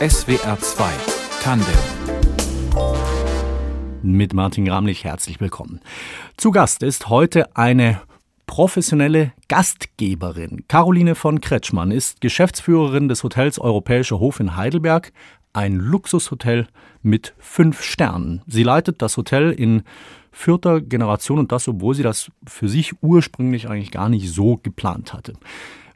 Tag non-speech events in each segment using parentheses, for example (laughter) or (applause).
SWR 2 Tandem mit Martin Gramlich herzlich willkommen. Zu Gast ist heute eine professionelle Gastgeberin. Caroline von Kretschmann ist Geschäftsführerin des Hotels Europäischer Hof in Heidelberg, ein Luxushotel mit fünf Sternen. Sie leitet das Hotel in vierter Generation und das, obwohl sie das für sich ursprünglich eigentlich gar nicht so geplant hatte.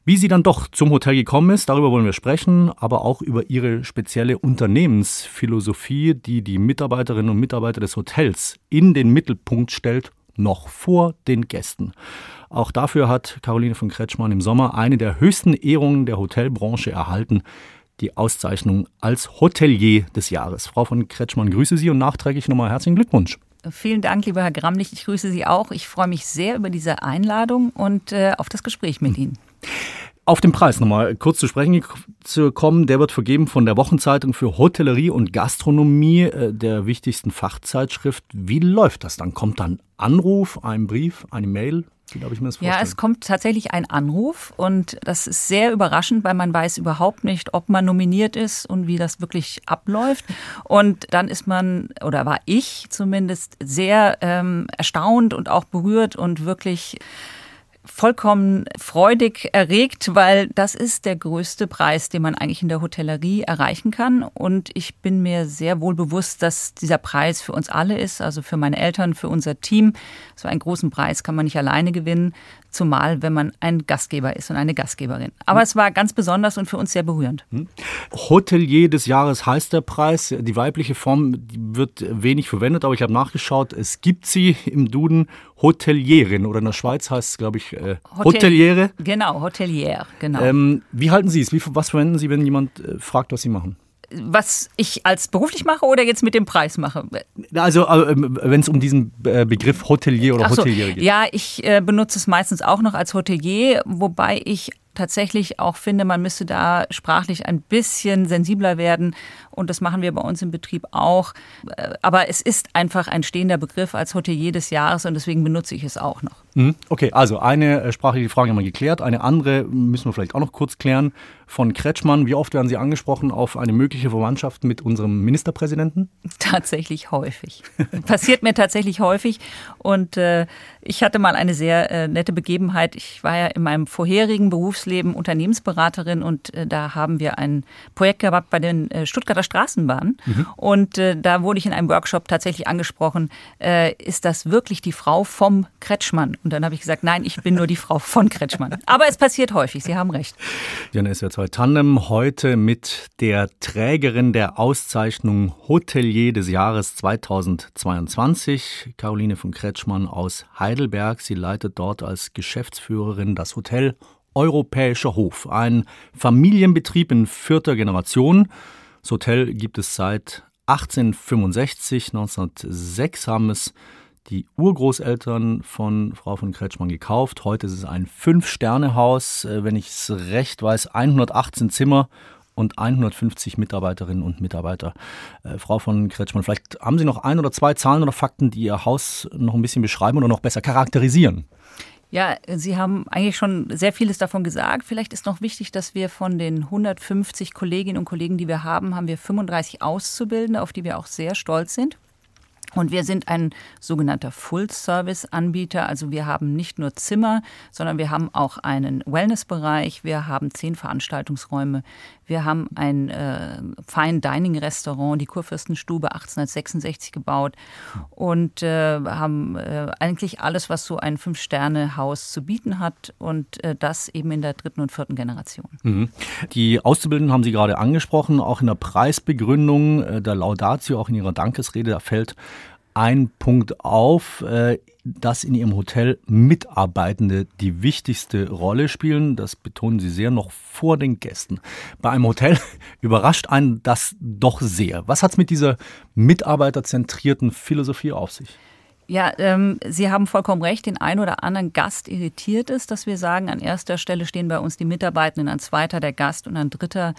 Wie sie dann doch zum Hotel gekommen ist, darüber wollen wir sprechen, aber auch über ihre spezielle Unternehmensphilosophie, die die Mitarbeiterinnen und Mitarbeiter des Hotels in den Mittelpunkt stellt, noch vor den Gästen. Auch dafür hat Caroline von Kretschmann im Sommer eine der höchsten Ehrungen der Hotelbranche erhalten, die Auszeichnung als Hotelier des Jahres. Frau von Kretschmann, grüße Sie und nachträglich nochmal herzlichen Glückwunsch. Vielen Dank, lieber Herr Gramlich. Ich grüße Sie auch. Ich freue mich sehr über diese Einladung und äh, auf das Gespräch mit Ihnen. Auf den Preis nochmal kurz zu sprechen zu kommen. Der wird vergeben von der Wochenzeitung für Hotellerie und Gastronomie, äh, der wichtigsten Fachzeitschrift. Wie läuft das dann? Kommt dann Anruf, ein Brief, eine Mail? Wie darf ich mir das vorstellen? Ja, es kommt tatsächlich ein Anruf und das ist sehr überraschend, weil man weiß überhaupt nicht, ob man nominiert ist und wie das wirklich abläuft. Und dann ist man, oder war ich zumindest, sehr ähm, erstaunt und auch berührt und wirklich vollkommen freudig erregt, weil das ist der größte Preis, den man eigentlich in der Hotellerie erreichen kann. Und ich bin mir sehr wohl bewusst, dass dieser Preis für uns alle ist, also für meine Eltern, für unser Team. So einen großen Preis kann man nicht alleine gewinnen, zumal wenn man ein Gastgeber ist und eine Gastgeberin. Aber es war ganz besonders und für uns sehr berührend. Hm. Hotelier des Jahres heißt der Preis. Die weibliche Form wird wenig verwendet, aber ich habe nachgeschaut, es gibt sie im Duden Hotelierin oder in der Schweiz heißt es, glaube ich, äh, Hotel Hoteliere. Genau, Hotelier, genau. Ähm, wie halten Sie es? Wie, was verwenden Sie, wenn jemand äh, fragt, was Sie machen? Was ich als beruflich mache oder jetzt mit dem Preis mache? Also äh, wenn es um diesen äh, Begriff Hotelier oder so, Hotelier geht. Ja, ich äh, benutze es meistens auch noch als Hotelier, wobei ich tatsächlich auch finde, man müsste da sprachlich ein bisschen sensibler werden. Und das machen wir bei uns im Betrieb auch. Aber es ist einfach ein stehender Begriff als Hotelier des Jahres und deswegen benutze ich es auch noch. Mhm. Okay, also eine sprachliche Frage haben wir geklärt. Eine andere müssen wir vielleicht auch noch kurz klären von Kretschmann. Wie oft werden Sie angesprochen auf eine mögliche Verwandtschaft mit unserem Ministerpräsidenten? (laughs) Tatsächlich häufig. Passiert mir tatsächlich häufig. Und äh, ich hatte mal eine sehr äh, nette Begebenheit. Ich war ja in meinem vorherigen Berufsleben Unternehmensberaterin und äh, da haben wir ein Projekt gehabt bei den äh, Stuttgarter Straßenbahnen. Mhm. Und äh, da wurde ich in einem Workshop tatsächlich angesprochen, äh, ist das wirklich die Frau vom Kretschmann? Und dann habe ich gesagt, nein, ich bin nur die Frau von Kretschmann. Aber es passiert häufig, Sie haben recht. Jan ist jetzt SWR2 Tandem heute mit der Trägerin der Auszeichnung Hotelier des Jahres 2022, Caroline von Kretschmann aus Heidelberg. Sie leitet dort als Geschäftsführerin das Hotel Europäischer Hof, ein Familienbetrieb in vierter Generation. Das Hotel gibt es seit 1865, 1906 haben es die Urgroßeltern von Frau von Kretschmann gekauft. Heute ist es ein Fünf-Sterne-Haus, äh, wenn ich es recht weiß, 118 Zimmer und 150 Mitarbeiterinnen und Mitarbeiter. Äh, Frau von Kretschmann, vielleicht haben Sie noch ein oder zwei Zahlen oder Fakten, die Ihr Haus noch ein bisschen beschreiben oder noch besser charakterisieren. Ja, Sie haben eigentlich schon sehr vieles davon gesagt. Vielleicht ist noch wichtig, dass wir von den 150 Kolleginnen und Kollegen, die wir haben, haben wir 35 Auszubildende, auf die wir auch sehr stolz sind. Und wir sind ein sogenannter Full-Service-Anbieter. Also wir haben nicht nur Zimmer, sondern wir haben auch einen Wellness-Bereich. Wir haben zehn Veranstaltungsräume. Wir haben ein äh, Fine Dining Restaurant, die Kurfürstenstube 1866 gebaut und äh, haben äh, eigentlich alles, was so ein Fünf-Sterne-Haus zu bieten hat und äh, das eben in der dritten und vierten Generation. Mhm. Die Auszubildenden haben Sie gerade angesprochen, auch in der Preisbegründung äh, der Laudatio, auch in Ihrer Dankesrede, da fällt ein Punkt auf, äh, dass in Ihrem Hotel Mitarbeitende die wichtigste Rolle spielen. Das betonen Sie sehr noch vor den Gästen. Bei einem Hotel (laughs) überrascht einen das doch sehr. Was hat es mit dieser mitarbeiterzentrierten Philosophie auf sich? Ja, ähm, Sie haben vollkommen recht. Den einen oder anderen Gast irritiert es, dass wir sagen, an erster Stelle stehen bei uns die Mitarbeitenden, an zweiter der Gast und an dritter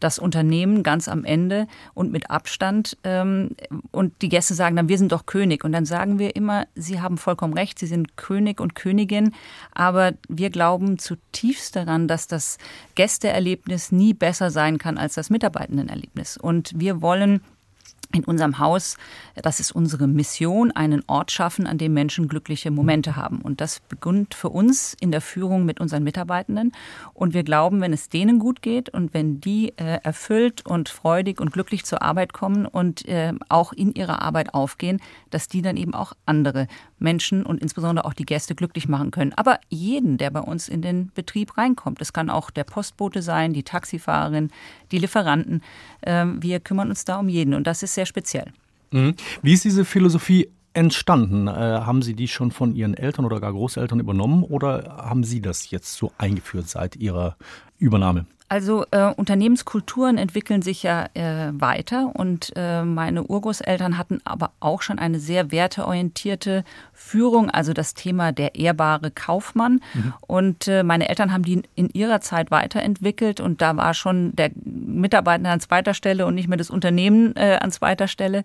das Unternehmen ganz am Ende und mit Abstand. Ähm, und die Gäste sagen dann, wir sind doch König. Und dann sagen wir immer, Sie haben vollkommen recht, Sie sind König und Königin. Aber wir glauben zutiefst daran, dass das Gästeerlebnis nie besser sein kann als das Mitarbeitendenerlebnis. Und wir wollen in unserem Haus, das ist unsere Mission, einen Ort schaffen, an dem Menschen glückliche Momente haben. Und das beginnt für uns in der Führung mit unseren Mitarbeitenden. Und wir glauben, wenn es denen gut geht und wenn die äh, erfüllt und freudig und glücklich zur Arbeit kommen und äh, auch in ihrer Arbeit aufgehen, dass die dann eben auch andere Menschen und insbesondere auch die Gäste glücklich machen können. Aber jeden, der bei uns in den Betrieb reinkommt. Es kann auch der Postbote sein, die Taxifahrerin, die Lieferanten. Äh, wir kümmern uns da um jeden. Und das ist sehr sehr speziell. Mhm. Wie ist diese Philosophie entstanden? Äh, haben Sie die schon von Ihren Eltern oder gar Großeltern übernommen oder haben Sie das jetzt so eingeführt seit Ihrer Übernahme? Also äh, Unternehmenskulturen entwickeln sich ja äh, weiter und äh, meine Urgroßeltern hatten aber auch schon eine sehr werteorientierte Führung, also das Thema der ehrbare Kaufmann. Mhm. Und äh, meine Eltern haben die in ihrer Zeit weiterentwickelt und da war schon der Mitarbeiter an zweiter Stelle und nicht mehr das Unternehmen äh, an zweiter Stelle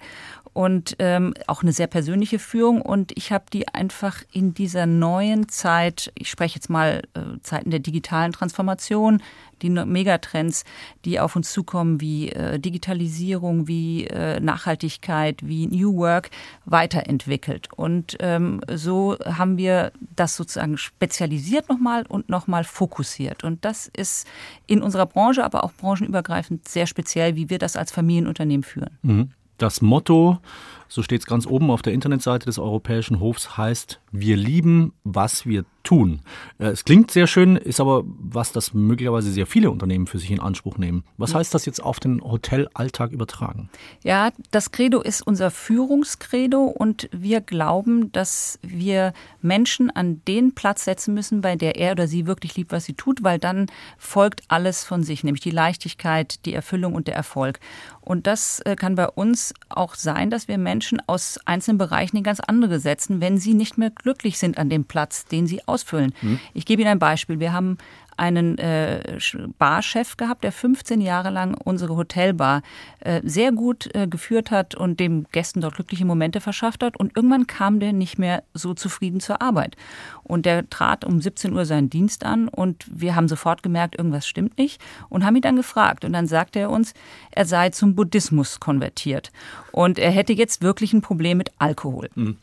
und ähm, auch eine sehr persönliche Führung. Und ich habe die einfach in dieser neuen Zeit, ich spreche jetzt mal äh, Zeiten der digitalen Transformation, die Megatrends, die auf uns zukommen, wie äh, Digitalisierung, wie äh, Nachhaltigkeit, wie New Work, weiterentwickelt. Und ähm, so haben wir das sozusagen spezialisiert nochmal und nochmal fokussiert. Und das ist in unserer Branche, aber auch branchenübergreifend sehr speziell, wie wir das als Familienunternehmen führen. Mhm. Das Motto, so steht es ganz oben auf der Internetseite des Europäischen Hofs, heißt, wir lieben, was wir tun. Äh, es klingt sehr schön, ist aber was, das möglicherweise sehr viele Unternehmen für sich in Anspruch nehmen. Was heißt das jetzt auf den Hotelalltag übertragen? Ja, das Credo ist unser Führungskredo und wir glauben, dass wir Menschen an den Platz setzen müssen, bei der er oder sie wirklich liebt, was sie tut, weil dann folgt alles von sich, nämlich die Leichtigkeit, die Erfüllung und der Erfolg. Und das äh, kann bei uns auch sein, dass wir Menschen aus einzelnen Bereichen in ganz andere setzen, wenn sie nicht mehr glücklich sind an dem Platz, den sie ausfüllen. Mhm. Ich gebe Ihnen ein Beispiel. Wir haben einen äh, Barchef gehabt, der 15 Jahre lang unsere Hotelbar äh, sehr gut äh, geführt hat und dem Gästen dort glückliche Momente verschafft hat. Und irgendwann kam der nicht mehr so zufrieden zur Arbeit. Und der trat um 17 Uhr seinen Dienst an und wir haben sofort gemerkt, irgendwas stimmt nicht und haben ihn dann gefragt. Und dann sagte er uns, er sei zum Buddhismus konvertiert und er hätte jetzt wirklich ein Problem mit Alkohol. Mhm.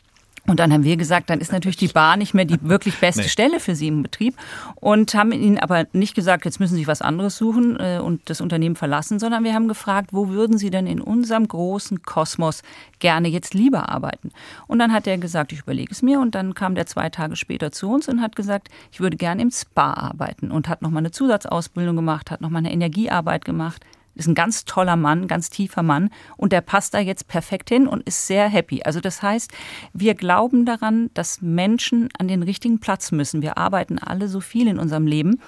Und dann haben wir gesagt, dann ist natürlich die Bar nicht mehr die (laughs) wirklich beste nee. Stelle für Sie im Betrieb und haben Ihnen aber nicht gesagt, jetzt müssen Sie sich was anderes suchen äh, und das Unternehmen verlassen, sondern wir haben gefragt, wo würden Sie denn in unserem großen Kosmos gerne jetzt lieber arbeiten? Und dann hat er gesagt, ich überlege es mir und dann kam der zwei Tage später zu uns und hat gesagt, ich würde gerne im Spa arbeiten und hat nochmal eine Zusatzausbildung gemacht, hat nochmal eine Energiearbeit gemacht, ist ein ganz toller Mann, ganz tiefer Mann und der passt da jetzt perfekt hin und ist sehr happy. Also das heißt, wir glauben daran, dass Menschen an den richtigen Platz müssen. Wir arbeiten alle so viel in unserem Leben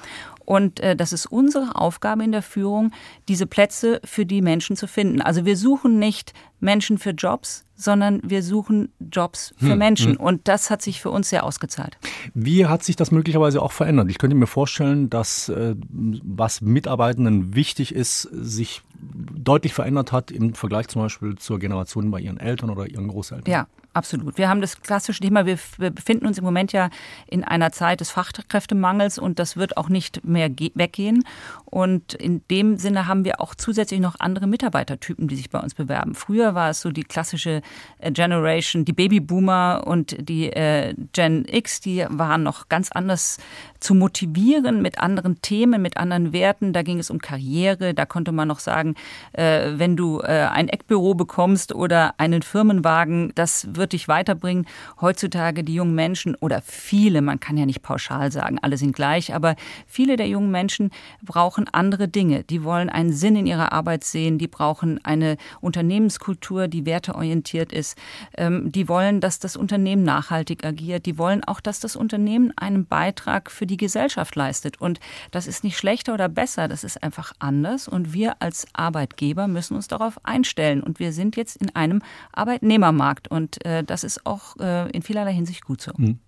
und äh, das ist unsere Aufgabe in der Führung, diese Plätze für die Menschen zu finden. Also wir suchen nicht Menschen für Jobs, sondern wir suchen Jobs für hm, Menschen. Hm. Und das hat sich für uns sehr ausgezahlt. Wie hat sich das möglicherweise auch verändert? Ich könnte mir vorstellen, dass äh, was Mitarbeitenden wichtig ist, sich deutlich verändert hat im Vergleich zum Beispiel zur Generation bei ihren Eltern oder ihren Großeltern. Ja, Absolut. Wir haben das klassische Thema, wir, wir, befinden uns im Moment ja in einer Zeit des Fachkräftemangels und das wird auch nicht mehr weggehen. Und in dem Sinne haben wir auch zusätzlich noch andere Mitarbeitertypen, die sich bei uns bewerben. Früher war es so die klassische Generation, die Babyboomer und die äh, Gen X, die waren noch ganz anders zu motivieren mit anderen Themen, mit anderen Werten. Da ging es um Karriere, da konnte man noch sagen, äh, wenn du äh, ein Eckbüro bekommst oder einen Firmenwagen, das wird dich weiterbringen. Heutzutage die jungen Menschen oder viele, man kann ja nicht pauschal sagen, alle sind gleich, aber viele der jungen Menschen brauchen andere Dinge. Die wollen einen Sinn in ihrer Arbeit sehen, die brauchen eine Unternehmenskultur, die werteorientiert ist. Ähm, die wollen, dass das Unternehmen nachhaltig agiert. Die wollen auch, dass das Unternehmen einen Beitrag für die Gesellschaft leistet. Und das ist nicht schlechter oder besser, das ist einfach anders. Und wir als Arbeitgeber müssen uns darauf einstellen. Und wir sind jetzt in einem Arbeitnehmermarkt. Und äh, das ist auch äh, in vielerlei Hinsicht gut so. Mhm.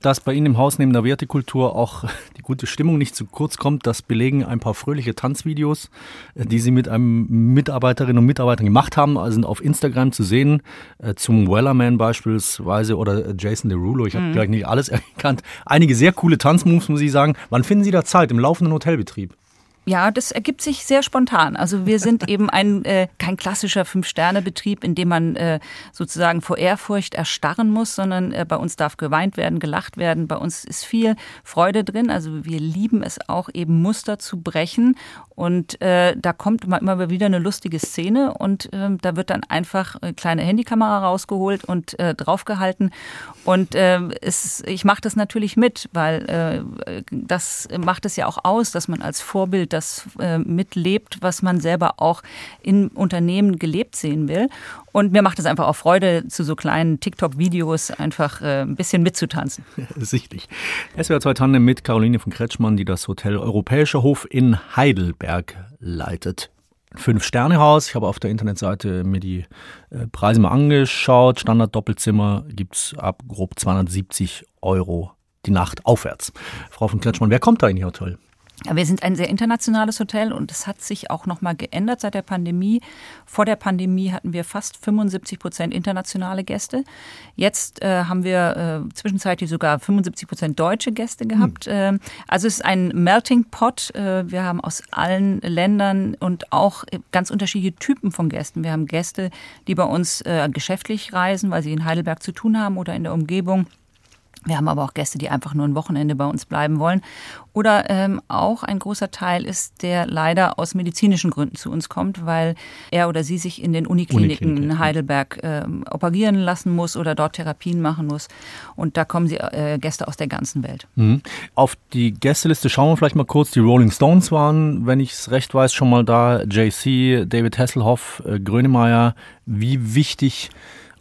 Dass bei Ihnen im Haus neben der Wertekultur auch die gute Stimmung nicht zu kurz kommt, das belegen ein paar fröhliche Tanzvideos, äh, die Sie mit einem Mitarbeiterinnen und Mitarbeitern gemacht haben, also sind auf Instagram zu sehen, äh, zum Wellerman beispielsweise oder Jason Derulo. Ich habe mhm. gleich nicht alles (laughs) erkannt. Einige sehr coole Tanzmoves, muss ich sagen. Wann finden Sie da Zeit im laufenden Hotelbetrieb? Ja, das ergibt sich sehr spontan. Also wir sind (laughs) eben ein äh, kein klassischer Fünf-Sterne-Betrieb, in dem man äh, sozusagen vor Ehrfurcht erstarren muss, sondern äh, bei uns darf geweint werden, gelacht werden. Bei uns ist viel Freude drin. Also wir lieben es auch eben Muster zu brechen und äh, da kommt immer wieder eine lustige Szene und äh, da wird dann einfach eine kleine Handykamera rausgeholt und äh, draufgehalten. Und äh, es, ich mache das natürlich mit, weil äh, das macht es ja auch aus, dass man als Vorbild das äh, mitlebt, was man selber auch in Unternehmen gelebt sehen will. Und mir macht es einfach auch Freude, zu so kleinen TikTok-Videos einfach äh, ein bisschen mitzutanzen. (laughs) Sichtlich. SWR 2 Tandem mit Caroline von Kretschmann, die das Hotel Europäischer Hof in Heidelberg leitet. Fünf-Sterne-Haus. Ich habe auf der Internetseite mir die äh, Preise mal angeschaut. Standard-Doppelzimmer gibt es ab grob 270 Euro die Nacht aufwärts. Frau von Kretschmann, wer kommt da in Ihr Hotel? Wir sind ein sehr internationales Hotel und es hat sich auch noch mal geändert seit der Pandemie. Vor der Pandemie hatten wir fast 75 Prozent internationale Gäste. Jetzt äh, haben wir äh, zwischenzeitlich sogar 75 Prozent deutsche Gäste gehabt. Mhm. also es ist ein Melting Pot. Äh, wir haben aus allen Ländern und auch ganz unterschiedliche Typen von Gästen. Wir haben Gäste, die bei uns äh, geschäftlich reisen, weil sie in Heidelberg zu tun haben oder in der Umgebung. Wir haben aber auch Gäste, die einfach nur ein Wochenende bei uns bleiben wollen. Oder ähm, auch ein großer Teil ist, der leider aus medizinischen Gründen zu uns kommt, weil er oder sie sich in den Unikliniken Uniklinik, in Heidelberg äh, operieren lassen muss oder dort Therapien machen muss. Und da kommen sie äh, Gäste aus der ganzen Welt. Mhm. Auf die Gästeliste schauen wir vielleicht mal kurz. Die Rolling Stones waren, wenn ich es recht weiß, schon mal da. JC, David Hasselhoff, äh, Grönemeyer. Wie wichtig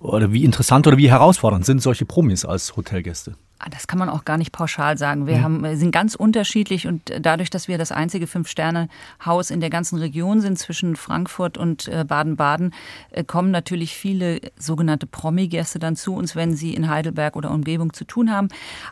oder wie interessant oder wie herausfordernd sind solche Promis als Hotelgäste? Ah, das kann man auch gar nicht pauschal sagen. Wir, haben, sind ganz unterschiedlich und dadurch, dass wir das einzige Fünf-Sterne-Haus in der ganzen Region sind, zwischen Frankfurt und äh, Baden-Baden, äh, kommen natürlich viele sogenannte Promi-Gäste dann zu uns, wenn sie in Heidelberg oder Umgebung zu tun haben.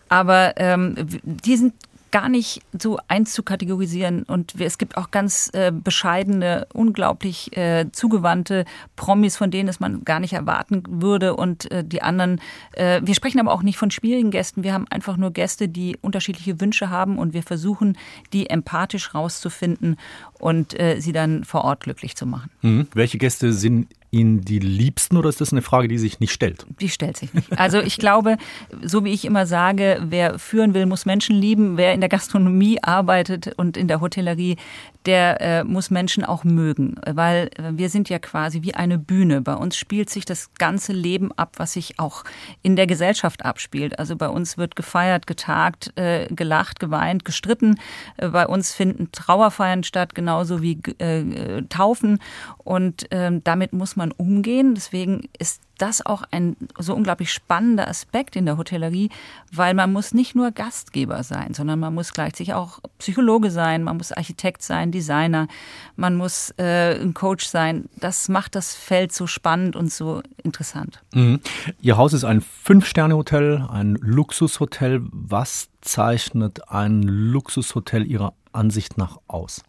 Aber ähm, die sind gar nicht so einzukategorisieren. Und es gibt auch ganz äh, bescheidene, unglaublich äh, zugewandte Promis, von denen es man gar nicht erwarten würde. Und äh, die anderen, äh, wir sprechen aber auch nicht von schwierigen Gästen. Wir haben einfach nur Gäste, die unterschiedliche Wünsche haben und wir versuchen, die empathisch rauszufinden und äh, sie dann vor Ort glücklich zu machen. Mhm. Welche Gäste sind Ihnen die liebsten oder ist das eine Frage, die sich nicht stellt? Die stellt sich nicht. Also ich glaube, so wie ich immer sage, wer führen will, muss Menschen lieben. Wer in der Gastronomie arbeitet und in der Hotellerie, der äh, muss Menschen auch mögen, weil wir sind ja quasi wie eine Bühne. Bei uns spielt sich das ganze Leben ab, was sich auch in der Gesellschaft abspielt. Also bei uns wird gefeiert, getagt, äh, gelacht, geweint, gestritten. Äh, bei uns finden Trauerfeiern statt, genauso wie äh, Taufen. Und ähm, damit muss man umgehen. Deswegen ist das auch ein so unglaublich spannender Aspekt in der Hotellerie, weil man muss nicht nur Gastgeber sein, sondern man muss gleichzeitig auch Psychologe sein, man muss Architekt sein, Designer, man muss äh, ein Coach sein. Das macht das Feld so spannend und so interessant. Mhm. Ihr Haus ist ein Fünf-Sterne-Hotel, ein Luxushotel. Was zeichnet ein Luxushotel Ihrer Ansicht nach aus?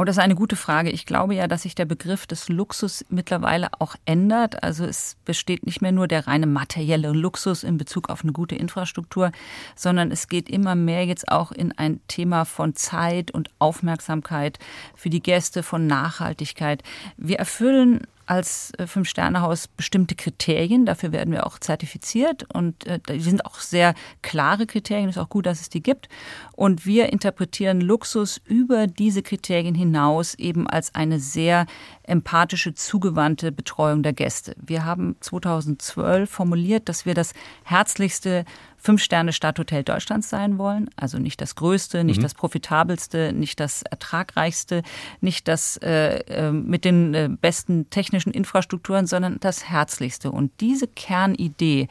Oh, das ist eine gute Frage. Ich glaube ja, dass sich der Begriff des Luxus mittlerweile auch ändert. Also es besteht nicht mehr nur der reine materielle Luxus in Bezug auf eine gute Infrastruktur, sondern es geht immer mehr jetzt auch in ein Thema von Zeit und Aufmerksamkeit für die Gäste, von Nachhaltigkeit. Wir erfüllen als äh, Fünf-Sterne-Haus bestimmte Kriterien. Dafür werden wir auch zertifiziert und äh, die sind auch sehr klare Kriterien. Ist auch gut, dass es die gibt. Und wir interpretieren Luxus über diese Kriterien hinaus eben als eine sehr empathische, zugewandte Betreuung der Gäste. Wir haben 2012 formuliert, dass wir das herzlichste Fünf-Sterne-Stadthotel Deutschlands sein wollen. Also nicht das größte, nicht mhm. das profitabelste, nicht das ertragreichste, nicht das äh, äh, mit den äh, besten technischen Infrastrukturen, sondern das herzlichste. Und diese Kernidee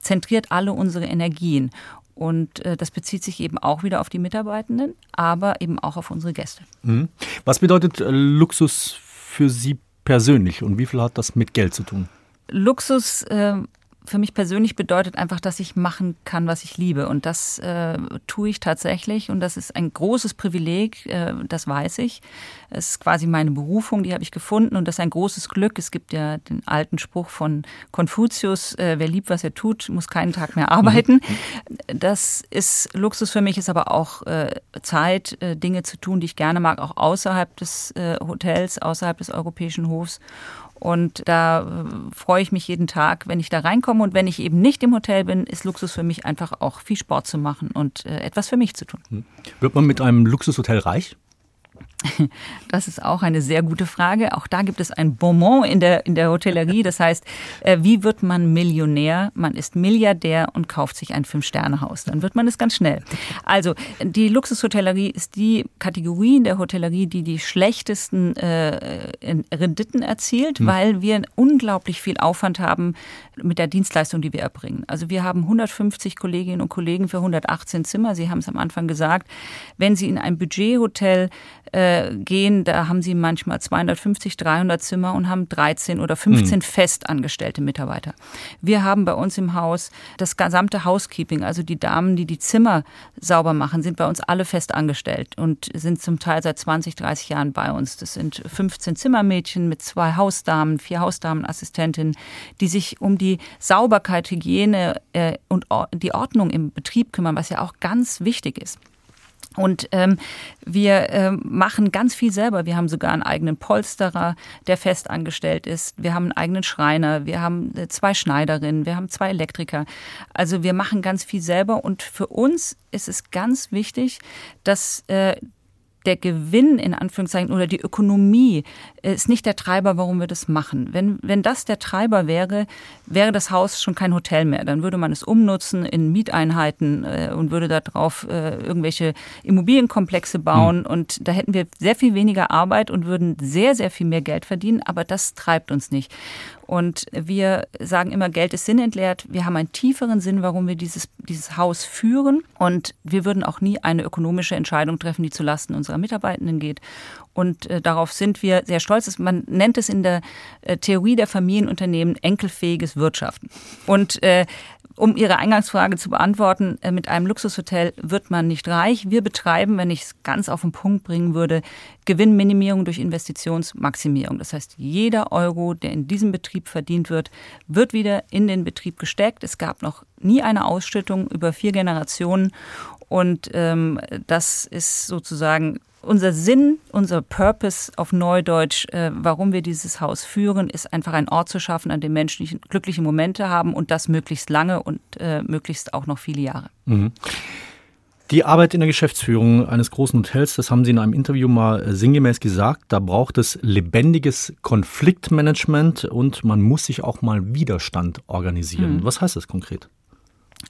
zentriert alle unsere Energien. Und äh, das bezieht sich eben auch wieder auf die Mitarbeitenden, aber eben auch auf unsere Gäste. Mhm. Was bedeutet äh, Luxus für Sie persönlich und wie viel hat das mit Geld zu tun? Luxus äh, für mich persönlich bedeutet einfach, dass ich machen kann, was ich liebe. Und das äh, tue ich tatsächlich. Und das ist ein großes Privileg, äh, das weiß ich. Es ist quasi meine Berufung, die habe ich gefunden. Und das ist ein großes Glück. Es gibt ja den alten Spruch von Konfuzius, äh, wer liebt, was er tut, muss keinen Tag mehr arbeiten. Das ist Luxus für mich, ist aber auch äh, Zeit, äh, Dinge zu tun, die ich gerne mag, auch außerhalb des äh, Hotels, außerhalb des europäischen Hofs. Und da äh, freue ich mich jeden Tag, wenn ich da reinkomme. Und wenn ich eben nicht im Hotel bin, ist Luxus für mich einfach auch viel Sport zu machen und äh, etwas für mich zu tun. Hm. Wird man mit einem Luxushotel reich? (laughs) Das ist auch eine sehr gute Frage. Auch da gibt es ein Bonbon in der, in der Hotellerie. Das heißt, äh, wie wird man Millionär? Man ist Milliardär und kauft sich ein Fünf-Sterne-Haus. Dann wird man es ganz schnell. Also, die Luxushotellerie ist die Kategorie in der Hotellerie, die die schlechtesten äh, Renditen erzielt, hm. weil wir unglaublich viel Aufwand haben mit der Dienstleistung, die wir erbringen. Also, wir haben 150 Kolleginnen und Kollegen für 118 Zimmer. Sie haben es am Anfang gesagt. Wenn Sie in ein Budgethotel äh, gehen, da haben sie manchmal 250, 300 Zimmer und haben 13 oder 15 mhm. festangestellte Mitarbeiter. Wir haben bei uns im Haus das gesamte Housekeeping, also die Damen, die die Zimmer sauber machen, sind bei uns alle fest angestellt und sind zum Teil seit 20, 30 Jahren bei uns. Das sind 15 Zimmermädchen mit zwei Hausdamen, vier Hausdamenassistentinnen, die sich um die Sauberkeit, Hygiene äh, und die Ordnung im Betrieb kümmern, was ja auch ganz wichtig ist. Und ähm, wir ähm, machen ganz viel selber. Wir haben sogar einen eigenen Polsterer, der fest angestellt ist. Wir haben einen eigenen Schreiner. Wir haben äh, zwei Schneiderinnen. Wir haben zwei Elektriker. Also wir machen ganz viel selber. Und für uns ist es ganz wichtig, dass äh, der Gewinn in Anführungszeichen oder die Ökonomie ist nicht der Treiber, warum wir das machen. Wenn, wenn das der Treiber wäre, wäre das Haus schon kein Hotel mehr. Dann würde man es umnutzen in Mieteinheiten äh, und würde darauf äh, irgendwelche Immobilienkomplexe bauen. Mhm. Und da hätten wir sehr viel weniger Arbeit und würden sehr, sehr viel mehr Geld verdienen. Aber das treibt uns nicht. Und wir sagen immer, Geld ist sinnentleert. Wir haben einen tieferen Sinn, warum wir dieses, dieses Haus führen. Und wir würden auch nie eine ökonomische Entscheidung treffen, die zulasten unserer Mitarbeitenden geht. Und äh, darauf sind wir sehr stolz. Man nennt es in der äh, Theorie der Familienunternehmen enkelfähiges Wirtschaften. Und äh, um Ihre Eingangsfrage zu beantworten, äh, mit einem Luxushotel wird man nicht reich. Wir betreiben, wenn ich es ganz auf den Punkt bringen würde, Gewinnminimierung durch Investitionsmaximierung. Das heißt, jeder Euro, der in diesem Betrieb verdient wird, wird wieder in den Betrieb gesteckt. Es gab noch nie eine Ausschüttung über vier Generationen. Und ähm, das ist sozusagen unser Sinn, unser Purpose auf Neudeutsch, äh, warum wir dieses Haus führen, ist einfach ein Ort zu schaffen, an dem Menschen glückliche Momente haben und das möglichst lange und äh, möglichst auch noch viele Jahre. Mhm. Die Arbeit in der Geschäftsführung eines großen Hotels, das haben Sie in einem Interview mal äh, sinngemäß gesagt, da braucht es lebendiges Konfliktmanagement und man muss sich auch mal Widerstand organisieren. Mhm. Was heißt das konkret?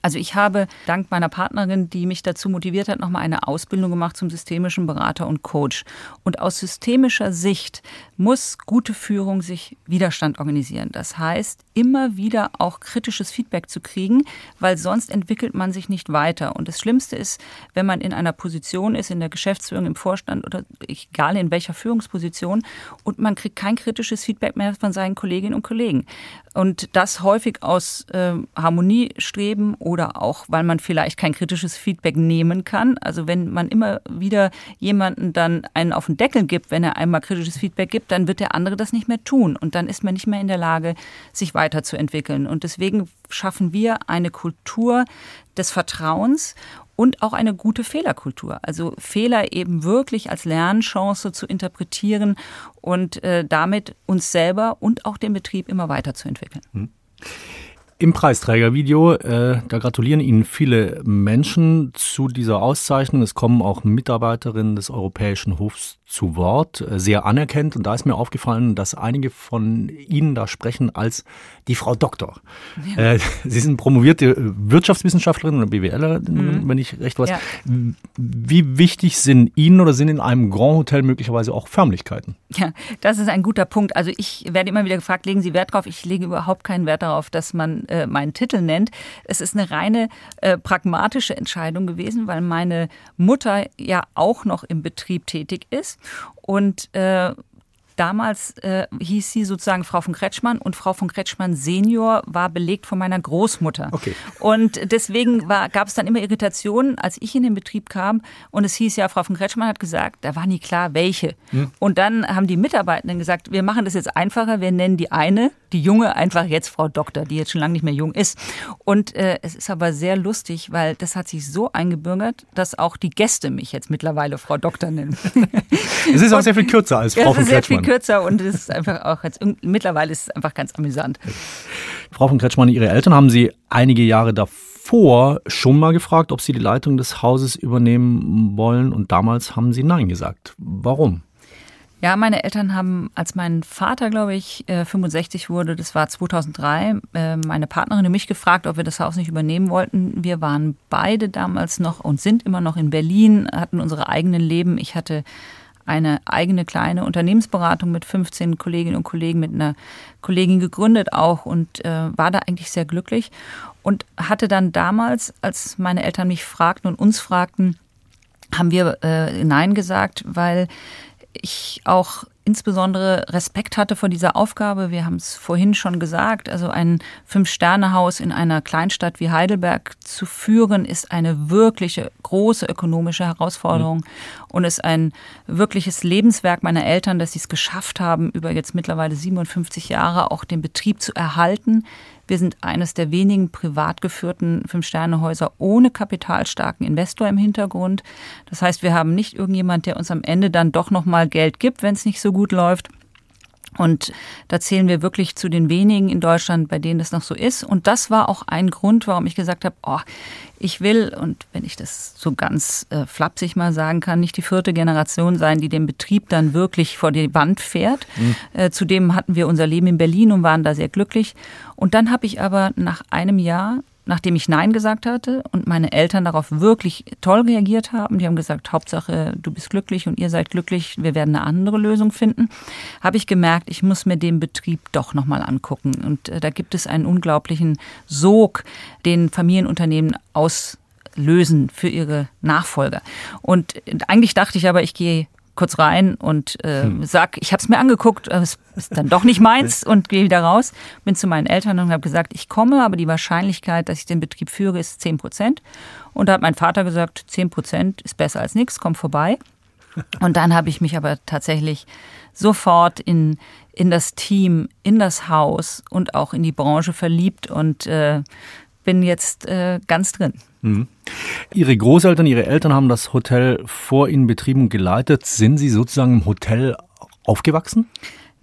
Also ich habe dank meiner Partnerin, die mich dazu motiviert hat, nochmal eine Ausbildung gemacht zum systemischen Berater und Coach. Und aus systemischer Sicht muss gute Führung sich Widerstand organisieren. Das heißt, immer wieder auch kritisches Feedback zu kriegen, weil sonst entwickelt man sich nicht weiter. Und das Schlimmste ist, wenn man in einer Position ist, in der Geschäftsführung, im Vorstand oder egal in welcher Führungsposition, und man kriegt kein kritisches Feedback mehr von seinen Kolleginnen und Kollegen. Und das häufig aus äh, Harmoniestreben oder auch, weil man vielleicht kein kritisches Feedback nehmen kann. Also wenn man immer wieder jemanden dann einen auf den Deckel gibt, wenn er einmal kritisches Feedback gibt, dann wird der andere das nicht mehr tun. Und dann ist man nicht mehr in der Lage, sich weiterzuentwickeln. Und deswegen schaffen wir eine Kultur des Vertrauens und auch eine gute Fehlerkultur. Also Fehler eben wirklich als Lernchance zu interpretieren und äh, damit uns selber und auch den Betrieb immer weiterzuentwickeln. Hm. Im Preisträgervideo, äh, da gratulieren Ihnen viele Menschen zu dieser Auszeichnung. Es kommen auch Mitarbeiterinnen des Europäischen Hofs zu Wort, äh, sehr anerkennt. Und da ist mir aufgefallen, dass einige von Ihnen da sprechen als die Frau Doktor. Ja. Äh, Sie sind promovierte Wirtschaftswissenschaftlerin oder BWLerin, mhm. wenn ich recht weiß. Ja. Wie wichtig sind Ihnen oder sind in einem Grand Hotel möglicherweise auch Förmlichkeiten? Ja, das ist ein guter Punkt. Also ich werde immer wieder gefragt, legen Sie Wert darauf? Ich lege überhaupt keinen Wert darauf, dass man äh, meinen Titel nennt. Es ist eine reine äh, pragmatische Entscheidung gewesen, weil meine Mutter ja auch noch im Betrieb tätig ist und äh, Damals äh, hieß sie sozusagen Frau von Kretschmann und Frau von Kretschmann Senior war belegt von meiner Großmutter. Okay. Und deswegen gab es dann immer Irritationen, als ich in den Betrieb kam und es hieß ja, Frau von Kretschmann hat gesagt, da war nie klar, welche. Hm. Und dann haben die Mitarbeitenden gesagt, wir machen das jetzt einfacher, wir nennen die eine, die Junge, einfach jetzt Frau Doktor, die jetzt schon lange nicht mehr jung ist. Und äh, es ist aber sehr lustig, weil das hat sich so eingebürgert, dass auch die Gäste mich jetzt mittlerweile Frau Doktor nennen. es ist auch sehr viel kürzer als Frau von Kretschmann kürzer und es ist einfach auch jetzt, mittlerweile ist es einfach ganz amüsant. Frau von Kretschmann, Ihre Eltern haben Sie einige Jahre davor schon mal gefragt, ob Sie die Leitung des Hauses übernehmen wollen und damals haben Sie Nein gesagt. Warum? Ja, meine Eltern haben, als mein Vater, glaube ich, 65 äh, wurde, das war 2003, äh, meine Partnerin und mich gefragt, ob wir das Haus nicht übernehmen wollten. Wir waren beide damals noch und sind immer noch in Berlin, hatten unsere eigenen Leben. Ich hatte eine eigene kleine Unternehmensberatung mit 15 Kolleginnen und Kollegen, mit einer Kollegin gegründet auch und äh, war da eigentlich sehr glücklich und hatte dann damals, als meine Eltern mich fragten und uns fragten, haben wir äh, Nein gesagt, weil ich auch insbesondere Respekt hatte vor dieser Aufgabe. Wir haben es vorhin schon gesagt, also ein Fünf-Sterne-Haus in einer Kleinstadt wie Heidelberg zu führen, ist eine wirkliche große ökonomische Herausforderung mhm. und ist ein wirkliches Lebenswerk meiner Eltern, dass sie es geschafft haben, über jetzt mittlerweile 57 Jahre auch den Betrieb zu erhalten. Wir sind eines der wenigen privat geführten Fünf-Sterne-Häuser ohne kapitalstarken Investor im Hintergrund. Das heißt, wir haben nicht irgendjemand, der uns am Ende dann doch nochmal Geld gibt, wenn es nicht so gut läuft. Und da zählen wir wirklich zu den wenigen in Deutschland, bei denen das noch so ist. Und das war auch ein Grund, warum ich gesagt habe, oh, ich will, und wenn ich das so ganz äh, flapsig mal sagen kann, nicht die vierte Generation sein, die den Betrieb dann wirklich vor die Wand fährt. Mhm. Äh, zudem hatten wir unser Leben in Berlin und waren da sehr glücklich. Und dann habe ich aber nach einem Jahr nachdem ich Nein gesagt hatte und meine Eltern darauf wirklich toll reagiert haben, die haben gesagt, Hauptsache, du bist glücklich und ihr seid glücklich, wir werden eine andere Lösung finden, habe ich gemerkt, ich muss mir den Betrieb doch nochmal angucken. Und äh, da gibt es einen unglaublichen Sog, den Familienunternehmen auslösen für ihre Nachfolger. Und eigentlich dachte ich aber, ich gehe kurz rein und äh, hm. sag, ich habe es mir angeguckt, es ist dann doch nicht meins (laughs) und gehe wieder raus. Bin zu meinen Eltern und habe gesagt, ich komme, aber die Wahrscheinlichkeit, dass ich den Betrieb führe, ist 10 Prozent. Und da hat mein Vater gesagt, 10 Prozent ist besser als nichts, komm vorbei. (laughs) Und dann habe ich mich aber tatsächlich sofort in, in das Team, in das Haus und auch in die Branche verliebt und äh, bin jetzt äh, ganz drin. Mhm. Ihre Großeltern, Ihre Eltern haben das Hotel vor Ihnen betrieben und geleitet. Sind Sie sozusagen im Hotel aufgewachsen?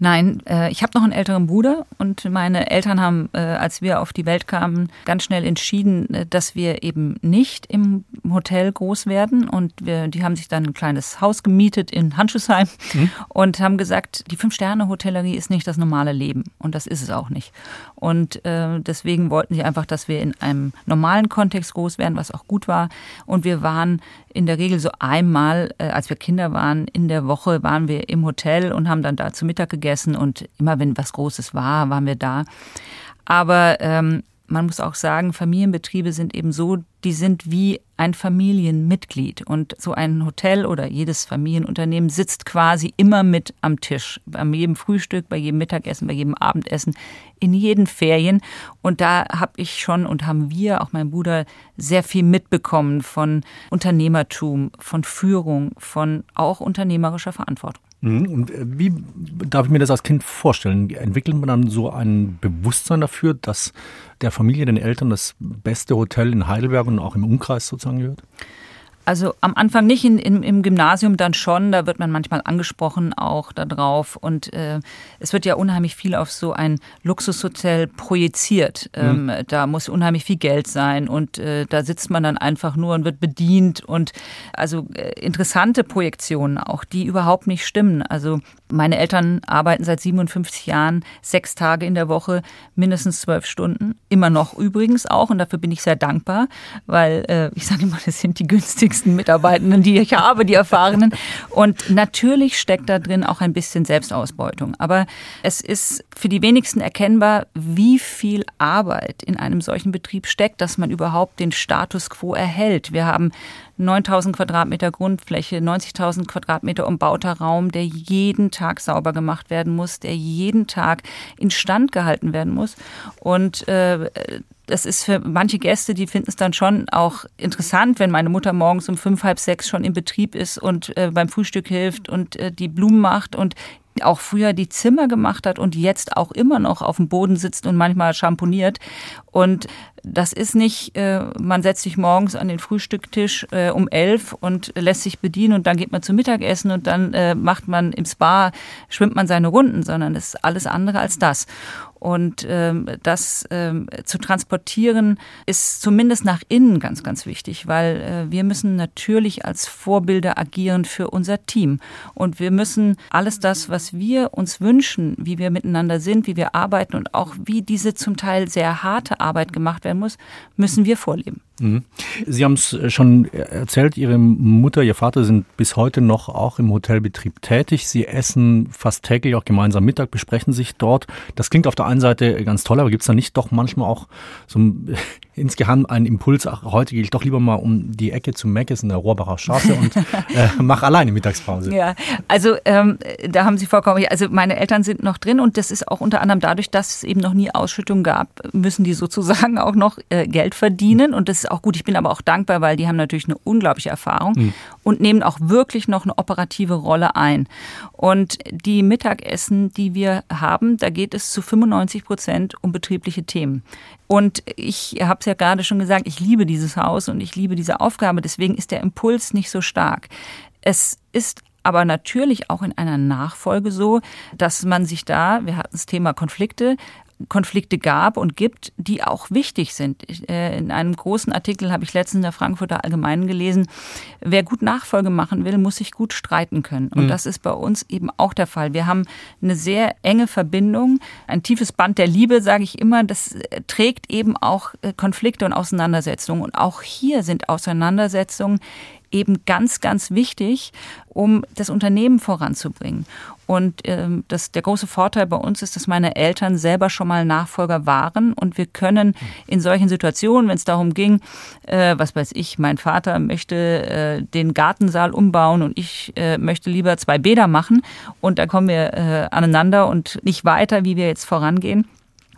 Nein, äh, ich habe noch einen älteren Bruder und meine Eltern haben, äh, als wir auf die Welt kamen, ganz schnell entschieden, äh, dass wir eben nicht im Hotel groß werden. Und wir, die haben sich dann ein kleines Haus gemietet in Handschuhsheim mhm. und haben gesagt, die Fünf-Sterne-Hotellerie ist nicht das normale Leben. Und das ist es auch nicht. Und äh, deswegen wollten sie einfach, dass wir in einem normalen Kontext groß werden, was auch gut war. Und wir waren in der Regel so einmal, äh, als wir Kinder waren, in der Woche waren wir im Hotel und haben dann da zu Mittag gegessen und immer wenn was Großes war, waren wir da. Aber ähm, man muss auch sagen, Familienbetriebe sind eben so, die sind wie ein Familienmitglied. Und so ein Hotel oder jedes Familienunternehmen sitzt quasi immer mit am Tisch. Bei jedem Frühstück, bei jedem Mittagessen, bei jedem Abendessen, in jeden Ferien. Und da habe ich schon und haben wir, auch mein Bruder, sehr viel mitbekommen von Unternehmertum, von Führung, von auch unternehmerischer Verantwortung. Mhm. Und äh, wie darf ich mir das als Kind vorstellen? Entwickelt man dann so ein Bewusstsein dafür, dass der Familie, den Eltern das beste Hotel in Heidelberg und auch im Umkreis sozusagen gehört? Also am Anfang nicht, in, in, im Gymnasium dann schon. Da wird man manchmal angesprochen auch darauf. Und äh, es wird ja unheimlich viel auf so ein Luxushotel projiziert. Ähm, mhm. Da muss unheimlich viel Geld sein und äh, da sitzt man dann einfach nur und wird bedient. Und also äh, interessante Projektionen auch, die überhaupt nicht stimmen. Also meine Eltern arbeiten seit 57 Jahren sechs Tage in der Woche, mindestens zwölf Stunden. Immer noch übrigens auch. Und dafür bin ich sehr dankbar, weil äh, ich sage immer, das sind die günstigsten wichtigsten Mitarbeitenden, die ich habe, die erfahrenen. Und natürlich steckt da drin auch ein bisschen Selbstausbeutung. Aber es ist für die wenigsten erkennbar, wie viel Arbeit in einem solchen Betrieb steckt, dass man überhaupt den Status quo erhält. Wir haben 9000 Quadratmeter Grundfläche, 90.000 Quadratmeter umbauter Raum, der jeden Tag sauber gemacht werden muss, der jeden Tag instand gehalten werden muss. Und äh, das ist für manche Gäste, die finden es dann schon auch interessant, wenn meine Mutter morgens um fünf, halb sechs schon im Betrieb ist und äh, beim Frühstück hilft und äh, die Blumen macht und auch früher die Zimmer gemacht hat und jetzt auch immer noch auf dem Boden sitzt und manchmal schamponiert. Und das ist nicht, äh, man setzt sich morgens an den Frühstücktisch äh, um elf und lässt sich bedienen und dann geht man zum Mittagessen und dann äh, macht man im Spa, schwimmt man seine Runden, sondern es ist alles andere als das. Und ähm, das ähm, zu transportieren ist zumindest nach innen ganz, ganz wichtig, weil äh, wir müssen natürlich als Vorbilder agieren für unser Team. Und wir müssen alles das, was wir uns wünschen, wie wir miteinander sind, wie wir arbeiten und auch wie diese zum Teil sehr harte Arbeit gemacht werden muss, müssen wir vorleben. Mhm. Sie haben es schon erzählt, Ihre Mutter, Ihr Vater sind bis heute noch auch im Hotelbetrieb tätig. Sie essen fast täglich auch gemeinsam Mittag, besprechen sich dort. Das klingt auf der einen Seite ganz toll, aber gibt es da nicht doch manchmal auch so insgeheim einen Impuls, ach, heute gehe ich doch lieber mal um die Ecke zu Meckes in der Rohrbacher Straße und (laughs) äh, mache alleine Mittagspause. Ja, also ähm, da haben Sie vollkommen, also meine Eltern sind noch drin und das ist auch unter anderem dadurch, dass es eben noch nie Ausschüttung gab, müssen die sozusagen auch noch äh, Geld verdienen und das ist auch gut. Ich bin aber auch dankbar, weil die haben natürlich eine unglaubliche Erfahrung mhm. und nehmen auch wirklich noch eine operative Rolle ein. Und die Mittagessen, die wir haben, da geht es zu 95 Prozent um betriebliche Themen. Und ich habe es ja gerade schon gesagt, ich liebe dieses Haus und ich liebe diese Aufgabe. Deswegen ist der Impuls nicht so stark. Es ist aber natürlich auch in einer Nachfolge so, dass man sich da, wir hatten das Thema Konflikte, Konflikte gab und gibt, die auch wichtig sind. Äh, in einem großen Artikel habe ich letztens in der Frankfurter Allgemeinen gelesen, wer gut Nachfolge machen will, muss sich gut streiten können. Und mhm. das ist bei uns eben auch der Fall. Wir haben eine sehr enge Verbindung, ein tiefes Band der Liebe, sage ich immer, das äh, trägt eben auch äh, Konflikte und Auseinandersetzungen. Und auch hier sind Auseinandersetzungen eben ganz, ganz wichtig, um das Unternehmen voranzubringen. Und ähm, das, der große Vorteil bei uns ist, dass meine Eltern selber schon mal Nachfolger waren. Und wir können in solchen Situationen, wenn es darum ging, äh, was weiß ich, mein Vater möchte äh, den Gartensaal umbauen und ich äh, möchte lieber zwei Bäder machen. Und da kommen wir äh, aneinander und nicht weiter, wie wir jetzt vorangehen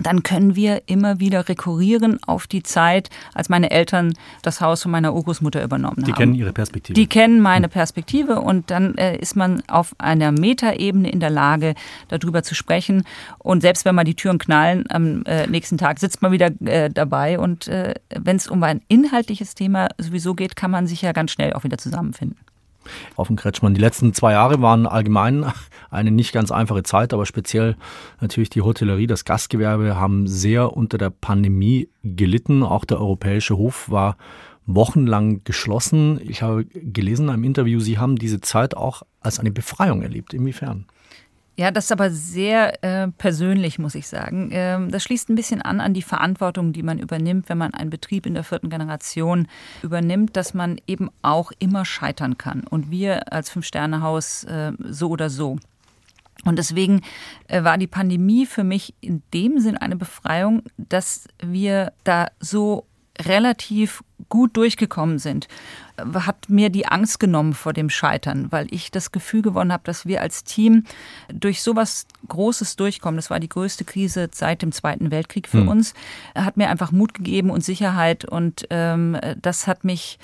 dann können wir immer wieder rekurrieren auf die Zeit, als meine Eltern das Haus von meiner Urgroßmutter übernommen die haben. Die kennen ihre Perspektive. Die kennen meine Perspektive und dann äh, ist man auf einer Metaebene in der Lage, darüber zu sprechen. Und selbst wenn mal die Türen knallen, am äh, nächsten Tag sitzt man wieder äh, dabei. Und äh, wenn es um ein inhaltliches Thema sowieso geht, kann man sich ja ganz schnell auch wieder zusammenfinden. Frau von Kretschmann, die letzten zwei Jahre waren allgemein (laughs) eine nicht ganz einfache Zeit, aber speziell natürlich die Hotellerie, das Gastgewerbe haben sehr unter der Pandemie gelitten. Auch der europäische Hof war wochenlang geschlossen. Ich habe gelesen in einem Interview, Sie haben diese Zeit auch als eine Befreiung erlebt. Inwiefern? Ja, das ist aber sehr äh, persönlich, muss ich sagen. Ähm, das schließt ein bisschen an an die Verantwortung, die man übernimmt, wenn man einen Betrieb in der vierten Generation übernimmt, dass man eben auch immer scheitern kann. Und wir als Fünf-Sterne-Haus äh, so oder so. Und deswegen äh, war die Pandemie für mich in dem Sinn eine Befreiung, dass wir da so relativ gut durchgekommen sind, hat mir die Angst genommen vor dem Scheitern, weil ich das Gefühl gewonnen habe, dass wir als Team durch sowas Großes durchkommen. Das war die größte Krise seit dem Zweiten Weltkrieg für hm. uns. Hat mir einfach Mut gegeben und Sicherheit und ähm, das hat mich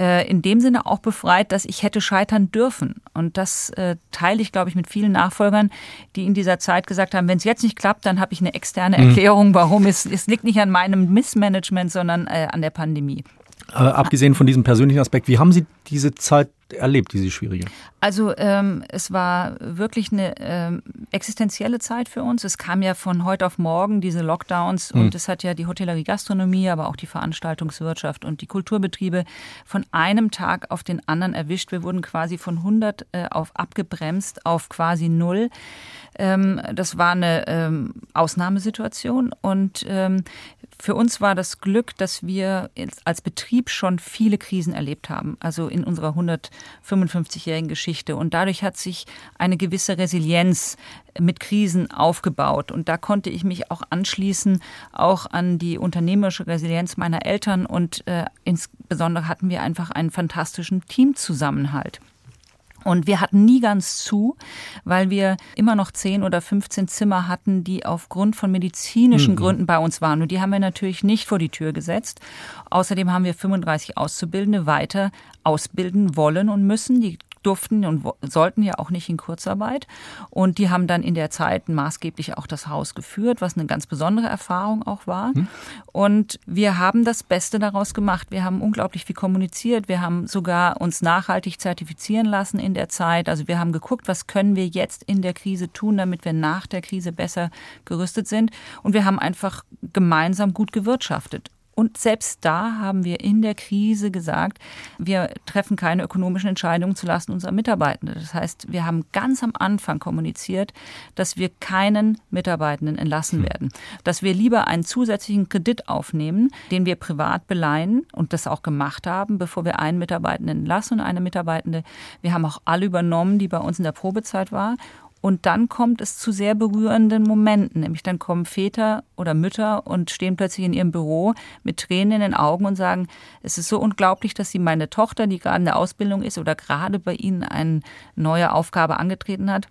äh, in dem Sinne auch befreit, dass ich hätte scheitern dürfen. Und das äh, teile ich, glaube ich, mit vielen Nachfolgern, die in dieser Zeit gesagt haben, wenn es jetzt nicht klappt, dann habe ich eine externe mhm. Erklärung, warum es, es liegt nicht an meinem Missmanagement, sondern äh, an der Pandemie. Äh, abgesehen von diesem persönlichen Aspekt, wie haben Sie diese Zeit erlebt, diese schwierige? Also ähm, es war wirklich eine ähm, existenzielle Zeit für uns. Es kam ja von heute auf morgen diese Lockdowns mhm. und es hat ja die Hotellerie, Gastronomie, aber auch die Veranstaltungswirtschaft und die Kulturbetriebe von einem Tag auf den anderen erwischt. Wir wurden quasi von 100 äh, auf abgebremst auf quasi null. Ähm, das war eine ähm, Ausnahmesituation und ähm, für uns war das Glück, dass wir als Betrieb schon viele Krisen erlebt haben, also in unserer 155-jährigen Geschichte. Und dadurch hat sich eine gewisse Resilienz mit Krisen aufgebaut. Und da konnte ich mich auch anschließen, auch an die unternehmerische Resilienz meiner Eltern. Und äh, insbesondere hatten wir einfach einen fantastischen Teamzusammenhalt. Und wir hatten nie ganz zu, weil wir immer noch 10 oder 15 Zimmer hatten, die aufgrund von medizinischen mhm. Gründen bei uns waren. Und die haben wir natürlich nicht vor die Tür gesetzt. Außerdem haben wir 35 Auszubildende weiter ausbilden wollen und müssen. Die durften und sollten ja auch nicht in Kurzarbeit. Und die haben dann in der Zeit maßgeblich auch das Haus geführt, was eine ganz besondere Erfahrung auch war. Hm. Und wir haben das Beste daraus gemacht. Wir haben unglaublich viel kommuniziert. Wir haben sogar uns nachhaltig zertifizieren lassen in der Zeit. Also wir haben geguckt, was können wir jetzt in der Krise tun, damit wir nach der Krise besser gerüstet sind. Und wir haben einfach gemeinsam gut gewirtschaftet. Und selbst da haben wir in der Krise gesagt, wir treffen keine ökonomischen Entscheidungen zulasten unserer Mitarbeitenden. Das heißt, wir haben ganz am Anfang kommuniziert, dass wir keinen Mitarbeitenden entlassen hm. werden. Dass wir lieber einen zusätzlichen Kredit aufnehmen, den wir privat beleihen und das auch gemacht haben, bevor wir einen Mitarbeitenden entlassen und eine Mitarbeitende. Wir haben auch alle übernommen, die bei uns in der Probezeit war und dann kommt es zu sehr berührenden Momenten, nämlich dann kommen Väter oder Mütter und stehen plötzlich in ihrem Büro mit Tränen in den Augen und sagen, es ist so unglaublich, dass sie meine Tochter, die gerade in der Ausbildung ist oder gerade bei ihnen eine neue Aufgabe angetreten hat,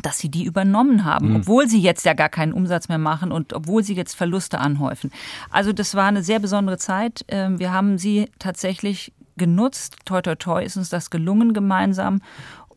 dass sie die übernommen haben, mhm. obwohl sie jetzt ja gar keinen Umsatz mehr machen und obwohl sie jetzt Verluste anhäufen. Also das war eine sehr besondere Zeit. Ähm, wir haben sie tatsächlich genutzt. Toi, toi, toi ist uns das gelungen gemeinsam.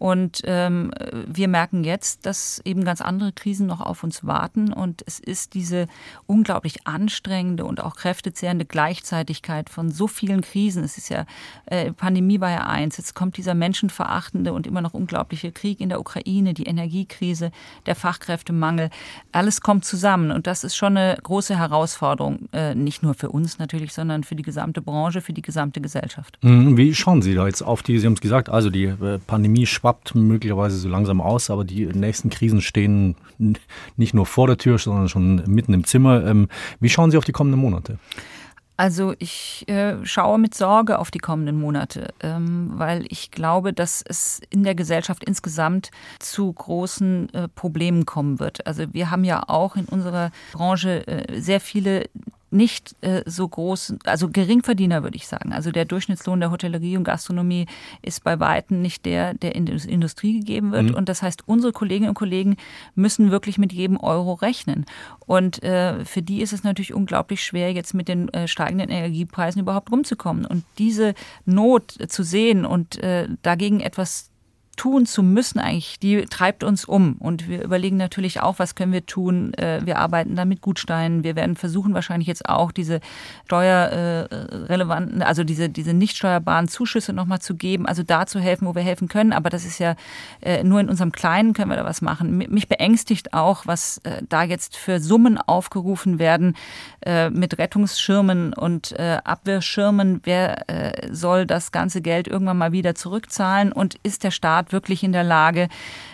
Und ähm, wir merken jetzt, dass eben ganz andere Krisen noch auf uns warten. Und es ist diese unglaublich anstrengende und auch kräftezehrende Gleichzeitigkeit von so vielen Krisen. Es ist ja, äh, Pandemie war ja eins, jetzt kommt dieser menschenverachtende und immer noch unglaubliche Krieg in der Ukraine, die Energiekrise, der Fachkräftemangel. Alles kommt zusammen. Und das ist schon eine große Herausforderung, äh, nicht nur für uns natürlich, sondern für die gesamte Branche, für die gesamte Gesellschaft. Mhm. Wie schauen Sie da jetzt auf die, Sie haben es gesagt, also die äh, Pandemie schwappt schwappt möglicherweise so langsam aus, aber die nächsten Krisen stehen nicht nur vor der Tür, sondern schon mitten im Zimmer. Ähm, wie schauen Sie auf die kommenden Monate? Also ich äh, schaue mit Sorge auf die kommenden Monate, ähm, weil ich glaube, dass es in der Gesellschaft insgesamt zu großen äh, Problemen kommen wird. Also wir haben ja auch in unserer Branche äh, sehr viele nicht äh, so groß, also Geringverdiener würde ich sagen. Also der Durchschnittslohn der Hotellerie und Gastronomie ist bei weitem nicht der, der in der Industrie gegeben wird. Mhm. Und das heißt, unsere Kolleginnen und Kollegen müssen wirklich mit jedem Euro rechnen. Und äh, für die ist es natürlich unglaublich schwer, jetzt mit den äh, steigenden Energiepreisen überhaupt rumzukommen. Und diese Not zu sehen und äh, dagegen etwas tun zu müssen eigentlich, die treibt uns um. Und wir überlegen natürlich auch, was können wir tun. Äh, wir arbeiten da mit Gutsteinen. Wir werden versuchen wahrscheinlich jetzt auch diese steuerrelevanten, also diese, diese nicht steuerbaren Zuschüsse nochmal zu geben, also da zu helfen, wo wir helfen können. Aber das ist ja äh, nur in unserem Kleinen können wir da was machen. Mich beängstigt auch, was äh, da jetzt für Summen aufgerufen werden mit Rettungsschirmen und Abwehrschirmen. Wer soll das ganze Geld irgendwann mal wieder zurückzahlen? Und ist der Staat Staat wirklich in der Lage,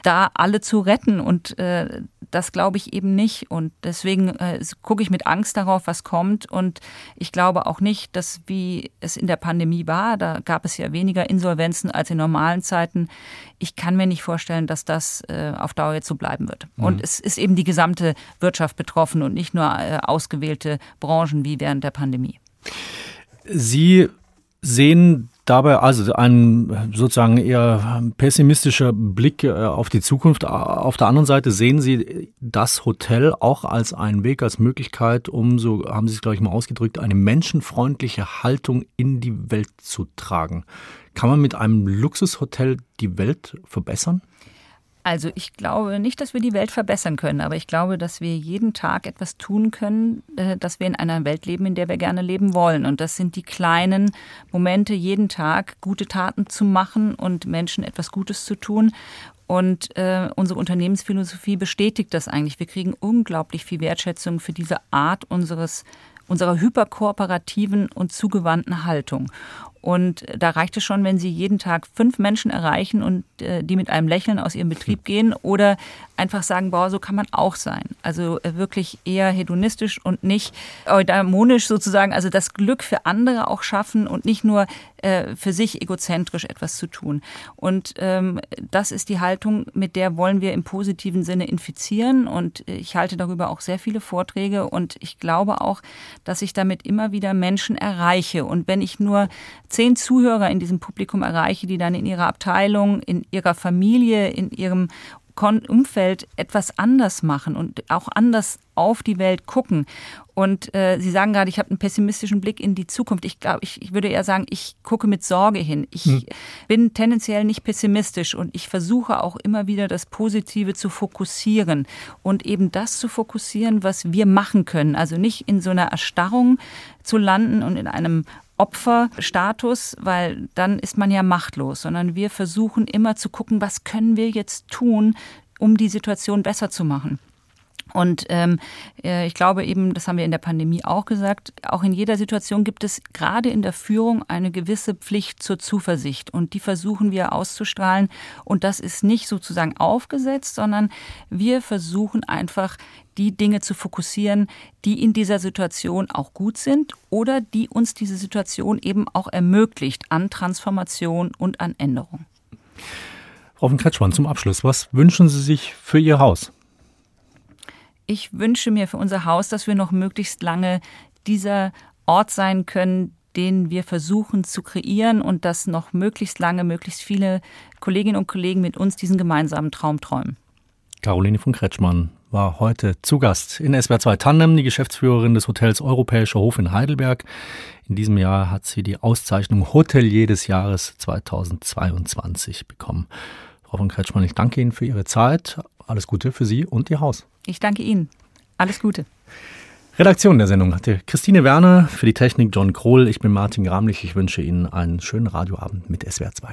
da alle zu retten. Und äh, das glaube ich eben nicht. Und deswegen äh, gucke ich mit Angst darauf, was kommt. Und ich glaube auch nicht, dass wie es in der Pandemie war, da gab es ja weniger Insolvenzen als in normalen Zeiten. Ich kann mir nicht vorstellen, dass das äh, auf Dauer jetzt so bleiben wird. Mhm. Und es ist eben die gesamte Wirtschaft betroffen und nicht nur äh, ausgewählte Branchen wie während der Pandemie. Sie sehen dabei also ein sozusagen eher pessimistischer Blick äh, auf die Zukunft. Auf der anderen Seite sehen Sie das Hotel auch als einen Weg, als Möglichkeit, um, so haben Sie es, glaube ich, mal ausgedrückt, eine menschenfreundliche Haltung in die Welt zu tragen. Kann man mit einem Luxushotel die Welt verbessern? Also ich glaube nicht, dass wir die Welt verbessern können, aber ich glaube, dass wir jeden Tag etwas tun können, äh, dass wir in einer Welt leben, in der wir gerne leben wollen. Und das sind die kleinen Momente, jeden Tag gute Taten zu machen und Menschen etwas Gutes zu tun. Und äh, unsere Unternehmensphilosophie bestätigt das eigentlich. Wir kriegen unglaublich viel Wertschätzung für diese Art unseres unserer hyperkooperativen und zugewandten Haltung. Und da reicht es schon, wenn Sie jeden Tag fünf Menschen erreichen und äh, die mit einem Lächeln aus ihrem Betrieb gehen oder einfach sagen, boah, so kann man auch sein. Also äh, wirklich eher hedonistisch und nicht eudaimonisch sozusagen, also das Glück für andere auch schaffen und nicht nur äh, für sich egozentrisch etwas zu tun. Und ähm, das ist die Haltung, mit der wollen wir im positiven Sinne infizieren. Und ich halte darüber auch sehr viele Vorträge und ich glaube auch, dass ich damit immer wieder Menschen erreiche. Und wenn ich nur zehn Zuhörer in diesem Publikum erreiche, die dann in ihrer Abteilung, in ihrer Familie, in ihrem Umfeld etwas anders machen und auch anders auf die Welt gucken. Und äh, Sie sagen gerade, ich habe einen pessimistischen Blick in die Zukunft. Ich glaube, ich, ich, würde eher sagen, ich gucke mit Sorge hin. Ich hm. bin tendenziell nicht pessimistisch und ich versuche auch immer wieder das Positive zu fokussieren und eben das zu fokussieren, was wir machen können. Also nicht in so einer Erstarrung zu landen und in einem Opferstatus, weil dann ist man ja machtlos, sondern wir versuchen immer zu gucken, was können wir jetzt tun, um die Situation besser zu machen. Und ähm, äh, ich glaube eben, das haben wir in der Pandemie auch gesagt, auch in jeder Situation gibt es gerade in der Führung eine gewisse Pflicht zur Zuversicht. Und die versuchen wir auszustrahlen. Und das ist nicht sozusagen aufgesetzt, sondern wir versuchen einfach die Dinge zu fokussieren, die in dieser Situation auch gut sind oder die uns diese Situation eben auch ermöglicht an Transformation und an Änderung. Frau von Kretschmann, zum Abschluss, was wünschen Sie sich für Ihr Haus? Ich wünsche mir für unser Haus, dass wir noch möglichst lange dieser Ort sein können, den wir versuchen zu kreieren und dass noch möglichst lange, möglichst viele Kolleginnen und Kollegen mit uns diesen gemeinsamen Traum träumen. Caroline von Kretschmann war heute zu Gast in SWR 2 Tandem, die Geschäftsführerin des Hotels Europäischer Hof in Heidelberg. In diesem Jahr hat sie die Auszeichnung Hotelier des Jahres 2022 bekommen. Frau von Kretschmann, ich danke Ihnen für Ihre Zeit. Alles Gute für Sie und Ihr Haus. Ich danke Ihnen. Alles Gute. Redaktion der Sendung hatte Christine Werner, für die Technik John Krohl. Ich bin Martin Gramlich. Ich wünsche Ihnen einen schönen Radioabend mit SWR 2.